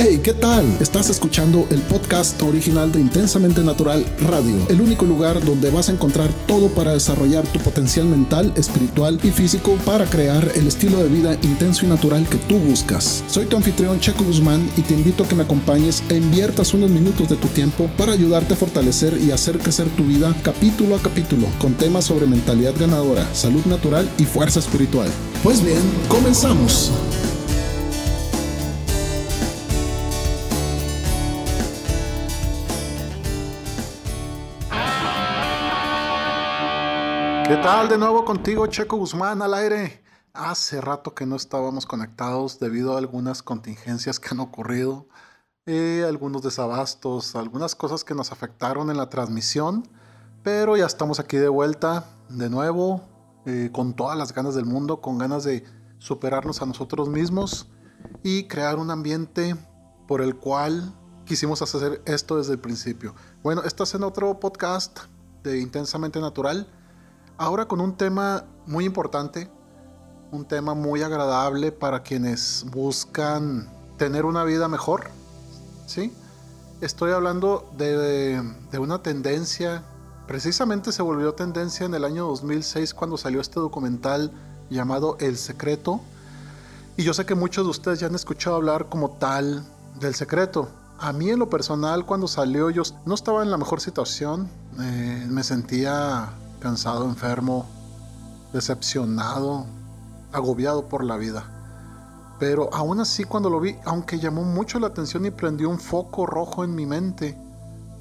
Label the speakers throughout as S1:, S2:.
S1: Hey, ¿qué tal? Estás escuchando el podcast original de Intensamente Natural Radio, el único lugar donde vas a encontrar todo para desarrollar tu potencial mental, espiritual y físico para crear el estilo de vida intenso y natural que tú buscas. Soy tu anfitrión Checo Guzmán y te invito a que me acompañes e inviertas unos minutos de tu tiempo para ayudarte a fortalecer y hacer crecer tu vida capítulo a capítulo con temas sobre mentalidad ganadora, salud natural y fuerza espiritual. Pues bien, comenzamos. ¿Qué tal de nuevo contigo, Checo Guzmán, al aire? Hace rato que no estábamos conectados debido a algunas contingencias que han ocurrido, eh, algunos desabastos, algunas cosas que nos afectaron en la transmisión, pero ya estamos aquí de vuelta, de nuevo, eh, con todas las ganas del mundo, con ganas de superarnos a nosotros mismos y crear un ambiente por el cual quisimos hacer esto desde el principio. Bueno, estás en otro podcast de Intensamente Natural Ahora con un tema muy importante, un tema muy agradable para quienes buscan tener una vida mejor, ¿sí? Estoy hablando de, de, una tendencia, precisamente se volvió tendencia en el año 2006 cuando salió este documental llamado El Secreto. Y yo sé que muchos de ustedes ya han escuchado hablar como tal del secreto. A mí en lo personal cuando salió yo no estaba en la mejor situación, eh, me sentía cansado, enfermo, decepcionado, agobiado por la vida. Pero aún así cuando lo vi, aunque llamó mucho la atención y prendió un foco rojo en mi mente,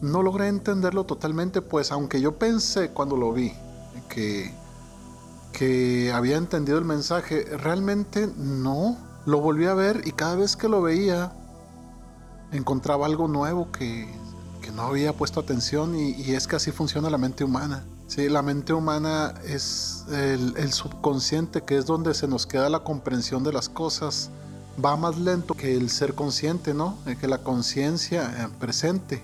S1: no logré entenderlo totalmente, pues aunque yo pensé cuando lo vi que, que había entendido el mensaje, realmente no. Lo volví a ver y cada vez que lo veía encontraba algo nuevo que, que no había puesto atención y, y es que así funciona la mente humana. Sí, la mente humana es el, subconsciente, que es donde se nos queda la comprensión de las cosas. Va más lento que el ser consciente, ¿no? Eh, que la conciencia eh, presente.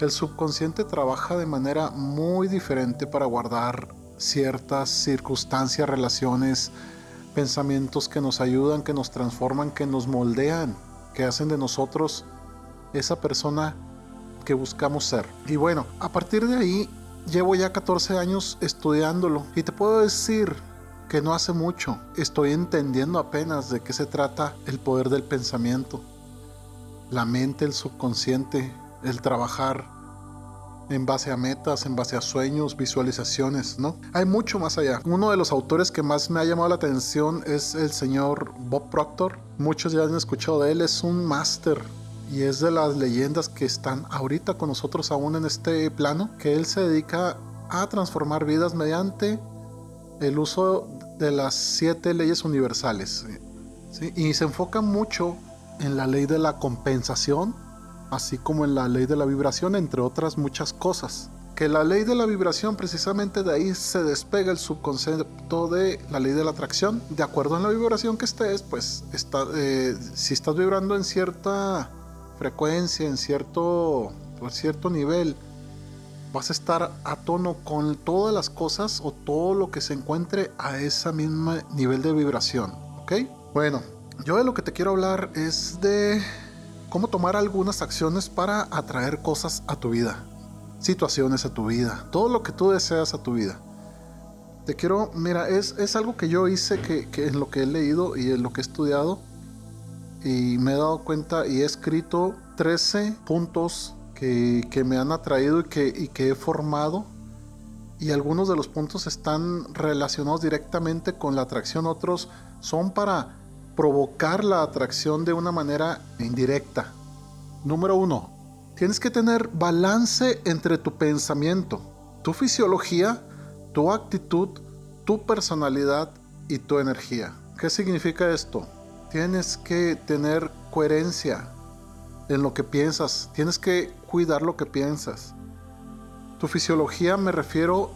S1: El subconsciente trabaja de manera muy diferente para guardar ciertas circunstancias, relaciones, pensamientos que nos ayudan, que nos transforman, que nos moldean, que hacen de nosotros esa persona que buscamos ser. Y bueno, a partir de ahí llevo ya 14 años estudiándolo y te puedo decir que no hace mucho estoy entendiendo apenas de qué se trata el poder del pensamiento, la mente, el subconsciente, el trabajar en base a metas, en base a sueños, visualizaciones, ¿no? Hay mucho más allá. Uno de los autores que más me ha llamado la atención es el señor Bob Proctor. Muchos ya han escuchado de él, es un máster y es de las leyendas que están ahorita con nosotros aún en este plano, que él se dedica a transformar vidas mediante el uso de las siete leyes universales. Y se enfoca mucho en la ley de la compensación, así como en la ley de la vibración, entre otras muchas cosas. Que la ley de la vibración, precisamente de ahí se despega el subconcepto de la ley de la atracción. De acuerdo a la vibración que estés, pues está, eh, si estás vibrando en cierta frecuencia, en cierto, cierto nivel, vas a estar a tono con todas las cosas o todo lo que se encuentre a ese mismo nivel de vibración. ¿Ok? Bueno, yo de lo que te quiero hablar es de cómo tomar algunas acciones para atraer cosas a tu vida, situaciones a tu vida, todo lo que tú deseas a tu vida. Te quiero, mira, es, es algo que yo hice que, que en lo que he leído y en lo que he estudiado y me he dado cuenta y he escrito 13 puntos que, que me han atraído y que, y que he formado y algunos de los puntos están relacionados directamente con la atracción, otros son para provocar la atracción de una manera indirecta. Número uno, tienes que tener balance entre tu pensamiento, tu fisiología, tu actitud, tu personalidad y tu energía. ¿Qué significa esto? Tienes que tener coherencia en lo que piensas. Tienes que cuidar lo que piensas. Tu fisiología me refiero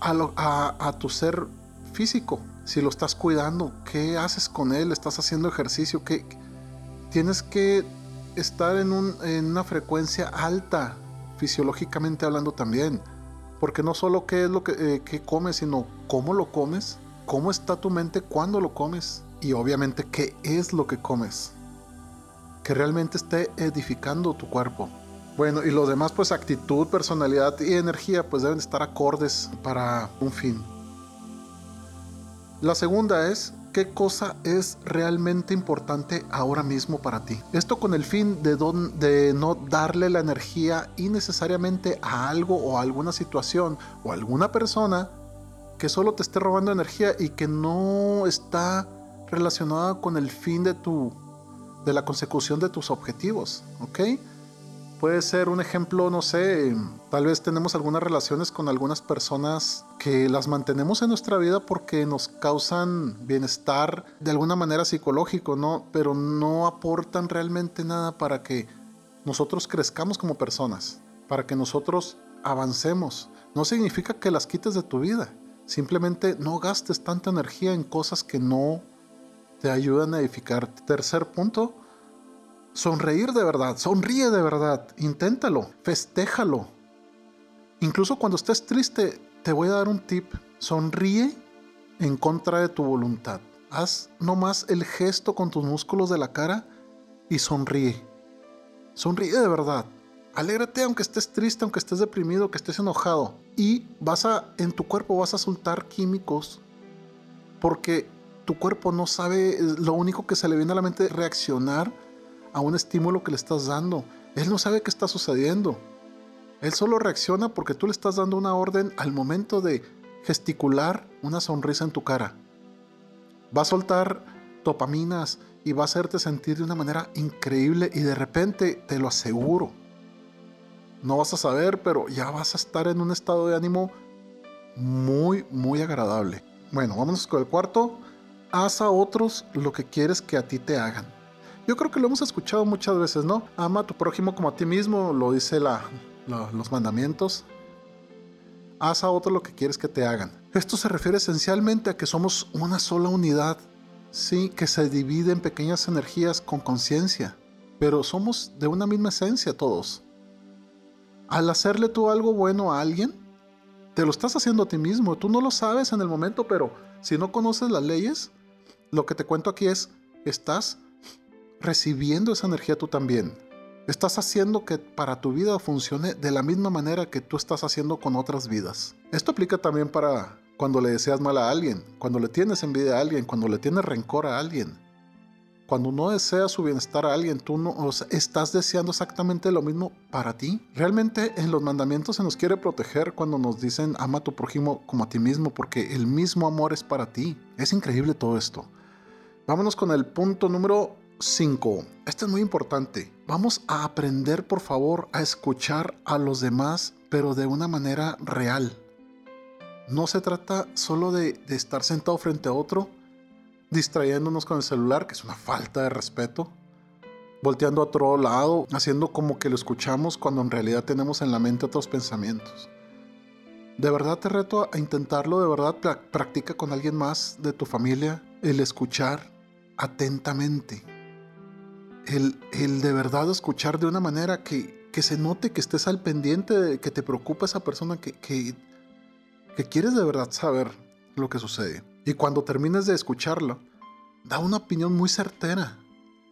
S1: a, tu ser físico. Si lo estás cuidando, ¿qué haces con él? ¿Estás haciendo ejercicio? ¿Qué? Tienes que estar en, una frecuencia alta, fisiológicamente hablando también. Porque no solo qué es lo que, eh, comes, sino cómo lo comes, cómo está tu mente cuando lo comes y obviamente qué es lo que comes. que realmente esté edificando tu cuerpo. Bueno, y los demás, pues actitud, personalidad y energía, pues deben estar acordes para un fin. La segunda es qué cosa es realmente importante ahora mismo para ti. Esto con el fin de, de no darle la energía innecesariamente a algo o a alguna situación o a alguna persona que solo te esté robando energía y que no está relacionada con el fin de tu de la consecución de tus objetivos, ¿ok? Puede ser un ejemplo, no sé, tal vez tenemos algunas relaciones con algunas personas que las mantenemos en nuestra vida porque nos causan bienestar de alguna manera psicológico, ¿no? Pero no aportan realmente nada para que nosotros crezcamos como personas, para que nosotros avancemos. No significa que las quites de tu vida, simplemente no gastes tanta energía en cosas que no te ayudan a edificar. Tercer punto, Sonreír de verdad, sonríe de verdad, inténtalo, festéjalo. Incluso cuando estés triste, te voy a dar un tip. Sonríe en contra de tu voluntad. Haz nomás el gesto con tus músculos de la cara y sonríe. Sonríe de verdad. Alégrate aunque estés triste, aunque estés deprimido, que estés enojado. Y vas a, en tu cuerpo vas a soltar químicos porque tu cuerpo no sabe, lo único que se le viene a la mente es reaccionar a un estímulo que le estás dando. Él no sabe qué está sucediendo. Él solo reacciona porque tú le estás dando una orden al momento de gesticular una sonrisa en tu cara. Va a soltar dopaminas y va a hacerte sentir de una manera increíble y de repente, te lo aseguro, no vas a saber, pero ya vas a estar en un estado de ánimo muy, muy agradable. Bueno, vámonos con el cuarto. Haz a otros lo que quieres que a ti te hagan. Yo creo que lo hemos escuchado muchas veces, ¿no? Ama a tu prójimo como a ti mismo, lo dice la, los mandamientos. Haz a otro lo que quieres que te hagan. Esto se refiere esencialmente a que somos una sola unidad, sí, que se divide en pequeñas energías con conciencia, pero somos de una misma esencia todos. Al hacerle tú algo bueno a alguien, te lo estás haciendo a ti mismo. Tú no lo sabes en el momento, pero si no conoces las leyes, lo que te cuento aquí es, estás recibiendo esa energía tú también. Estás haciendo que para tu vida funcione de la misma manera que tú estás haciendo con otras vidas. Esto aplica también para cuando le deseas mal a alguien, cuando le tienes envidia a alguien, cuando le tienes rencor a alguien. Cuando no deseas su bienestar a alguien, tú no estás deseando exactamente lo mismo para ti. Realmente en los mandamientos se nos quiere proteger cuando nos dicen ama a tu prójimo como a ti mismo, porque el mismo amor es para ti. Es increíble todo esto. Vámonos con el punto número 5. Esto es muy importante. Vamos a aprender, por favor, a escuchar a los demás, pero de una manera real. No se trata solo de, estar sentado frente a otro, distrayéndonos con el celular, que es una falta de respeto, volteando a otro lado, haciendo como que lo escuchamos cuando en realidad tenemos en la mente otros pensamientos. De verdad te reto a intentarlo, de verdad practica con alguien más de tu familia el escuchar atentamente el, de verdad escuchar de una manera que, que, se note que estés al pendiente, que te preocupa esa persona, que, que quieres de verdad saber lo que sucede. Y cuando termines de escucharlo, da una opinión muy certera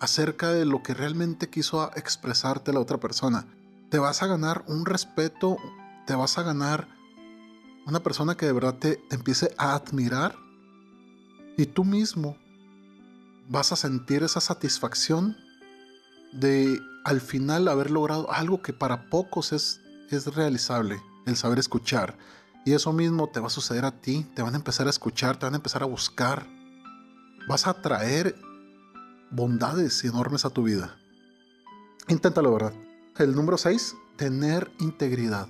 S1: acerca de lo que realmente quiso expresarte la otra persona. Te vas a ganar un respeto, te vas a ganar una persona que de verdad te, te empiece a admirar y tú mismo vas a sentir esa satisfacción de al final haber logrado algo que para pocos es, es realizable, el saber escuchar. Y eso mismo te va a suceder a ti, te van a empezar a escuchar, te van a empezar a buscar. Vas a traer bondades enormes a tu vida. Inténtalo, ¿verdad? El número 6, tener integridad.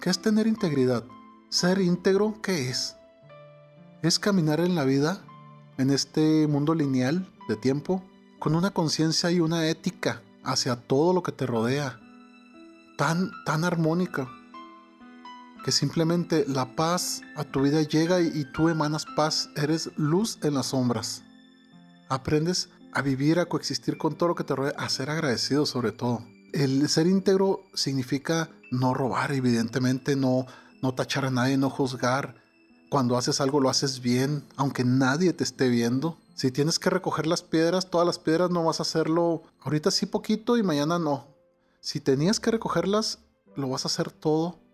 S1: ¿Qué es tener integridad? Ser íntegro, ¿qué es? Es caminar en la vida, en este mundo lineal de tiempo, con una conciencia y una ética hacia todo lo que te rodea, tan, tan armónica, que simplemente la paz a tu vida llega y, tú emanas paz, eres luz en las sombras. Aprendes a vivir, a coexistir con todo lo que te rodea, a ser agradecido sobre todo. El ser íntegro significa no robar, evidentemente, no, no tachar a nadie, no juzgar. Cuando haces algo lo haces bien, aunque nadie te esté viendo Si tienes que recoger las piedras, todas las piedras no vas a hacerlo ahorita sí poquito y mañana no. Si tenías que recogerlas, lo vas a hacer todo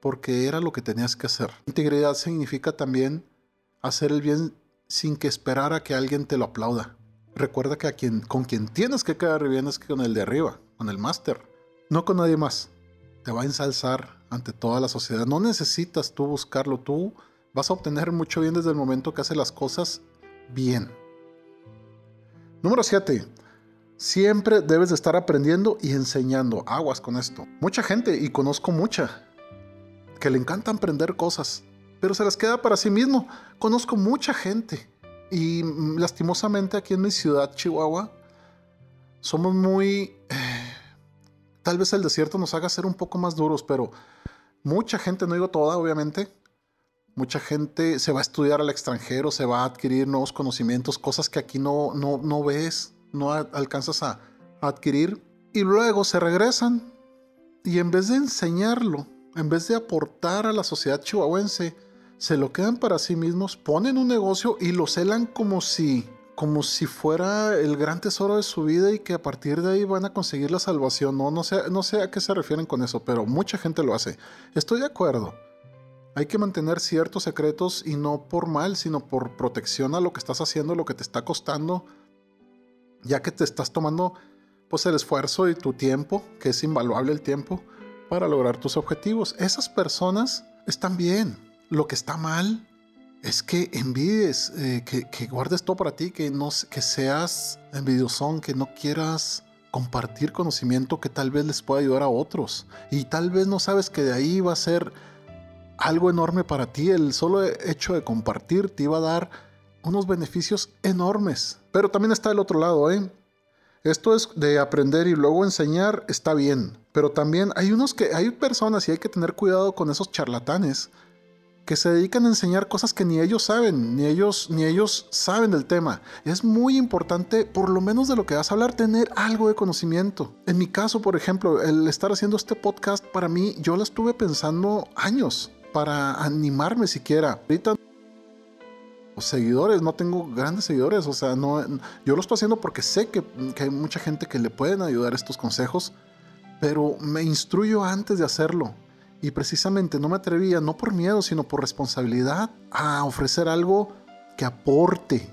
S1: porque era lo que tenías que hacer. Integridad significa también hacer el bien sin que esperar a que alguien te lo aplauda. Recuerda que con quien tienes que quedar bien es con el de arriba, con el máster, no con nadie más. Te va a ensalzar ante toda la sociedad. No necesitas tú buscarlo, tú vas a obtener mucho bien desde el momento que haces las cosas bien. Número 7. Siempre debes de estar aprendiendo y enseñando. Aguas con esto. Mucha gente, y conozco mucha, que le encanta aprender cosas, pero se las queda para sí mismo. Conozco mucha gente y mm, lastimosamente aquí en mi ciudad, Chihuahua, somos muy... Tal vez el desierto nos haga ser un poco más duros, pero mucha gente, no digo toda, obviamente, mucha gente se va a estudiar al extranjero, se va a adquirir nuevos conocimientos, cosas que aquí no, no, no ves, no alcanzas a adquirir, y luego se regresan y en vez de enseñarlo, en vez de aportar a la sociedad chihuahuense, se lo quedan para sí mismos, ponen un negocio y lo celan como si como si fuera el gran tesoro de su vida y que a partir de ahí van a conseguir la salvación. No, no sé, no sé a qué se refieren con eso, pero mucha gente lo hace. Estoy de acuerdo. Hay que mantener ciertos secretos y no por mal, sino por protección a lo que estás haciendo, lo que te está costando, ya que te estás tomando pues el esfuerzo y tu tiempo, que es invaluable el tiempo, para lograr tus objetivos. Esas personas están bien. Lo que está mal es que envidies, eh, que, guardes todo para ti, que, no, que seas envidiosón, que no quieras compartir conocimiento que tal vez les pueda ayudar a otros. Y tal vez no sabes que de ahí va a ser algo enorme para ti. El solo hecho de compartir te iba a dar unos beneficios enormes. Pero también está el otro lado, ¿eh? Esto es de aprender y luego enseñar, está bien. Pero también hay unos que, hay personas y hay que tener cuidado con esos charlatanes que se dedican a enseñar cosas que ni ellos saben, ni ellos, ni ellos saben del tema. Es muy importante, por lo menos de lo que vas a hablar, tener algo de conocimiento. En mi caso, por ejemplo, el estar haciendo este podcast, para mí, yo lo estuve pensando años para animarme siquiera. Ahorita seguidores, no tengo grandes seguidores, o sea, no, yo lo estoy haciendo porque sé que, que, hay mucha gente que le pueden ayudar estos consejos, pero me instruyo antes de hacerlo. Y precisamente no me atrevía, no por miedo, sino por responsabilidad, a ofrecer algo que aporte.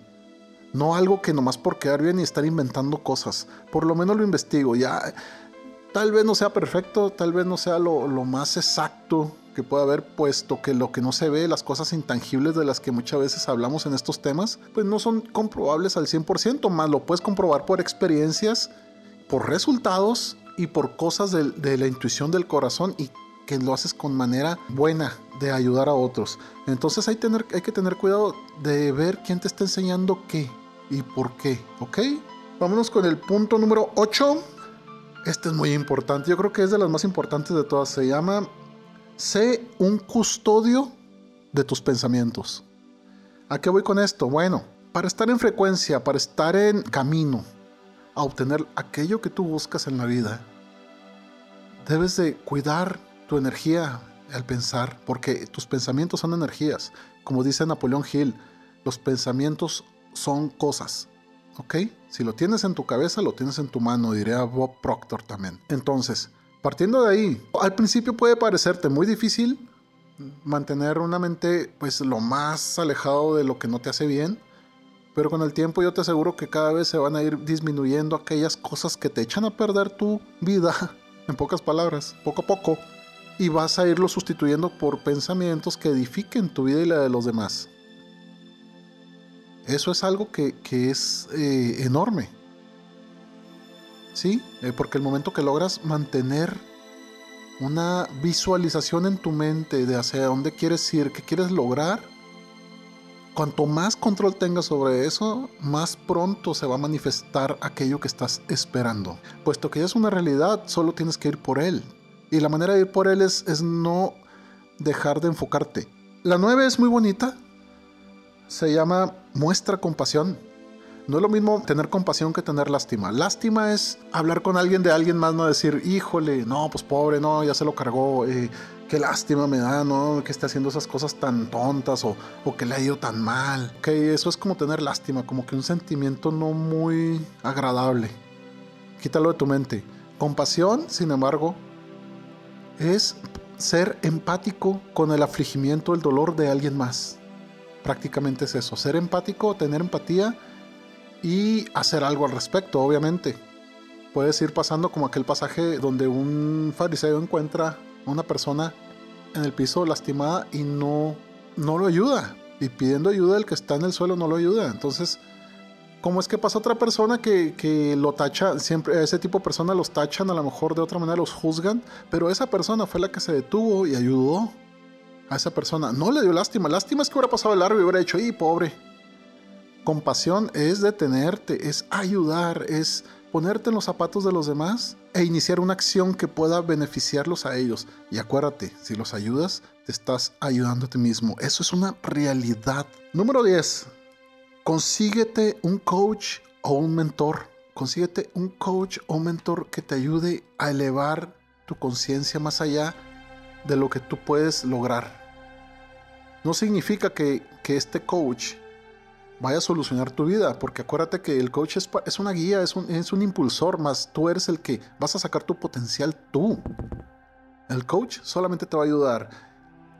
S1: No algo que nomás por quedar bien y estar inventando cosas. Por lo menos lo investigo. Ya, tal vez no sea perfecto, tal vez no sea lo, lo más exacto que pueda haber, puesto que lo que no se ve, las cosas intangibles de las que muchas veces hablamos en estos temas, pues no son comprobables al 100%, más lo puedes comprobar por experiencias, por resultados y por cosas de, la intuición del corazón y que lo haces con manera buena de ayudar a otros. Entonces hay, tener, hay que tener cuidado de ver quién te está enseñando qué y por qué, ¿ok? Vámonos con el punto número 8. Este es muy importante, yo creo que es de las más importantes de todas. Se llama Sé un custodio de tus pensamientos. ¿A qué voy con esto? Bueno, para estar en frecuencia, para estar en camino a obtener aquello que tú buscas en la vida, debes de cuidar tu energía al pensar, porque tus pensamientos son energías. Como dice Napoleón Hill, los pensamientos son cosas. ¿Ok? Si lo tienes en tu cabeza, lo tienes en tu mano, diría Bob Proctor también. Entonces, Partiendo de ahí, al principio puede parecerte muy difícil mantener una mente pues lo más alejado de lo que no te hace bien, pero con el tiempo yo te aseguro que cada vez se van a ir disminuyendo aquellas cosas que te echan a perder tu vida, en pocas palabras, poco a poco, y vas a irlo sustituyendo por pensamientos que edifiquen tu vida y la de los demás. Eso es algo que, es eh, enorme. ¿sí? Eh, porque el momento que logras mantener una visualización en tu mente de hacia dónde quieres ir, qué quieres lograr, cuanto más control tengas sobre eso, más pronto se va a manifestar aquello que estás esperando. Puesto que ya es una realidad, solo tienes que ir por él. Y la manera de ir por él es, no dejar de enfocarte. La 9 es muy bonita. Se llama Muestra compasión. No es lo mismo tener compasión que tener lástima. Lástima es hablar con alguien de alguien más, no decir, híjole, no, pues pobre, no, ya se lo cargó, eh, qué lástima me da, ¿no? Que esté haciendo esas cosas tan tontas o, o que le ha ido tan mal. Ok, eso es como tener lástima, como que un sentimiento no muy agradable. Quítalo de tu mente. Compasión, sin embargo, es ser empático con el afligimiento, el dolor de alguien más. Prácticamente es eso, ser empático, tener empatía y hacer algo al respecto, obviamente. Puedes ir pasando como aquel pasaje donde un fariseo encuentra a una persona en el piso lastimada y no, no lo ayuda. Y pidiendo ayuda, el que está en el suelo no lo ayuda. Entonces, ¿Cómo es que pasa otra persona que, lo tacha? Siempre ese tipo de personas los tachan, a lo mejor de otra manera los juzgan, pero esa persona fue la que se detuvo y ayudó a esa persona. No le dio lástima. Lástima es que hubiera pasado el largo y hubiera dicho, ¡y pobre! Compasión es detenerte, es ayudar, es ponerte en los zapatos de los demás e iniciar una acción que pueda beneficiarlos a ellos. Y acuérdate, si los ayudas, te estás ayudando a ti mismo. Eso es una realidad. Número 10 consíguete un coach o un mentor. Consíguete un coach o mentor que te ayude a elevar tu conciencia más allá de lo que tú puedes lograr. No significa que, este coach vaya a solucionar tu vida, porque acuérdate que el coach es, es una guía, es un, es un impulsor, más tú eres el que vas a sacar tu potencial tú. El coach solamente te va a ayudar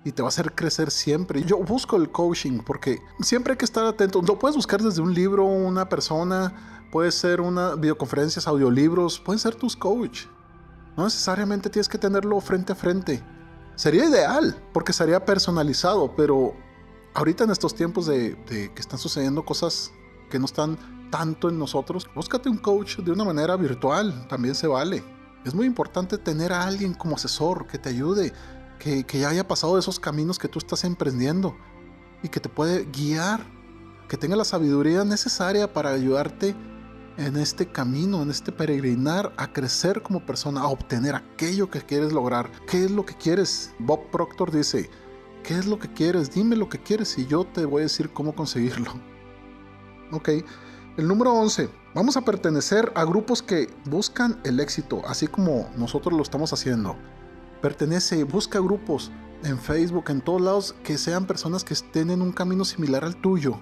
S1: y te va a hacer crecer siempre. Yo busco el coaching porque siempre hay que estar atento. Lo puedes buscar desde un libro, una persona, puede ser una videoconferencias, audiolibros, pueden ser tus coach. No necesariamente tienes que tenerlo frente a frente. Sería ideal porque sería personalizado, pero ahorita en estos tiempos de, que están sucediendo cosas que no están tanto en nosotros, búscate un coach de una manera virtual, también se vale. Es muy importante tener a alguien como asesor que te ayude, que, ya haya pasado esos caminos que tú estás emprendiendo y que te puede guiar, que tenga la sabiduría necesaria para ayudarte en este camino, en este peregrinar, a crecer como persona, a obtener aquello que quieres lograr. ¿Qué es lo que quieres? Bob Proctor dice, ¿qué es lo que quieres? Dime lo que quieres y yo te voy a decir cómo conseguirlo. Ok, el número 11. Vamos a pertenecer a grupos que buscan el éxito, así como nosotros lo estamos haciendo pertenece, busca grupos en Facebook, en todos lados, que sean personas que estén en un camino similar al tuyo.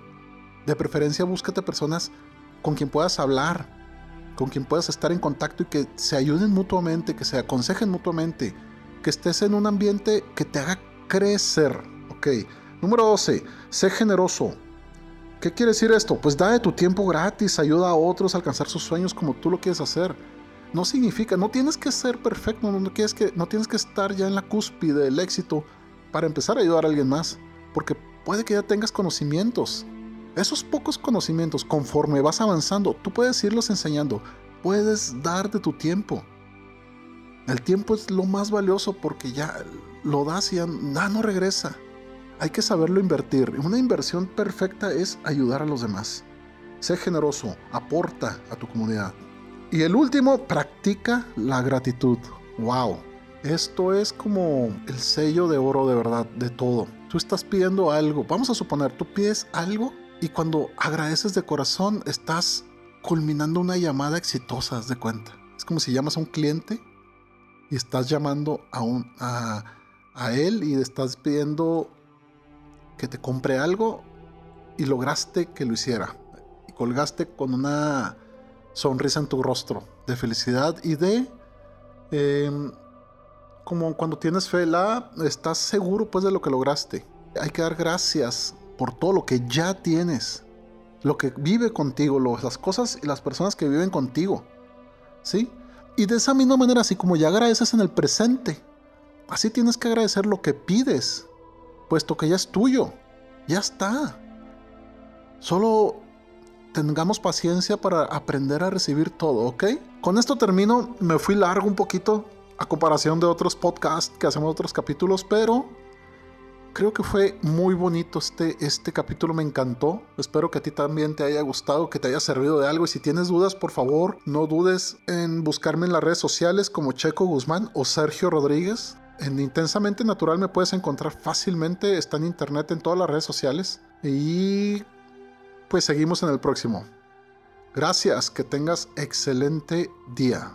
S1: De preferencia, búscate personas con quien puedas hablar, con quien puedas estar en contacto y que se ayuden mutuamente, que se aconsejen mutuamente, que estés en un ambiente que te haga crecer. Ok. Número 12. Sé generoso. ¿Qué quiere decir esto? Pues da de tu tiempo gratis, ayuda a otros a alcanzar sus sueños como tú lo quieres hacer no significa, no tienes que ser perfecto, no, quieres que, no tienes que estar ya en la cúspide del éxito para empezar a ayudar a alguien más, porque puede que ya tengas conocimientos. Esos pocos conocimientos, conforme vas avanzando, tú puedes irlos enseñando, puedes dar de tu tiempo. El tiempo es lo más valioso porque ya lo das y ya no regresa. Hay que saberlo invertir. Una inversión perfecta es ayudar a los demás. Sé generoso, aporta a tu comunidad. Y el último, practica la gratitud. ¡Wow! Esto es como el sello de oro de verdad, de todo. Tú estás pidiendo algo. Vamos a suponer, tú pides algo y cuando agradeces de corazón estás culminando una llamada exitosa, de cuenta. Es como si llamas a un cliente y estás llamando a, a, a él y estás pidiendo que te compre algo y lograste que lo hiciera. Y colgaste con una sonrisa en tu rostro, de felicidad y de... Em, como cuando tienes fe, la, estás seguro pues de lo que lograste. Hay que dar gracias por todo lo que ya tienes, lo que vive contigo, las cosas y las personas que viven contigo. ¿Sí? Y de esa misma manera, así como ya agradeces en el presente, así tienes que agradecer lo que pides, puesto que ya es tuyo, ya está. Solo tengamos paciencia para aprender a recibir todo, ¿ok? Con esto termino, me fui largo un poquito a comparación de otros podcasts que hacemos otros capítulos, pero creo que fue muy bonito este, este capítulo, me encantó. Espero que a ti también te haya gustado, que te haya servido de algo. Y si tienes dudas, por favor, no dudes en buscarme en las redes sociales como Checo Guzmán o Sergio Rodríguez. En Intensamente Natural me puedes encontrar fácilmente, está en internet en todas las redes sociales. Y pues seguimos en el próximo. Gracias, que tengas excelente día.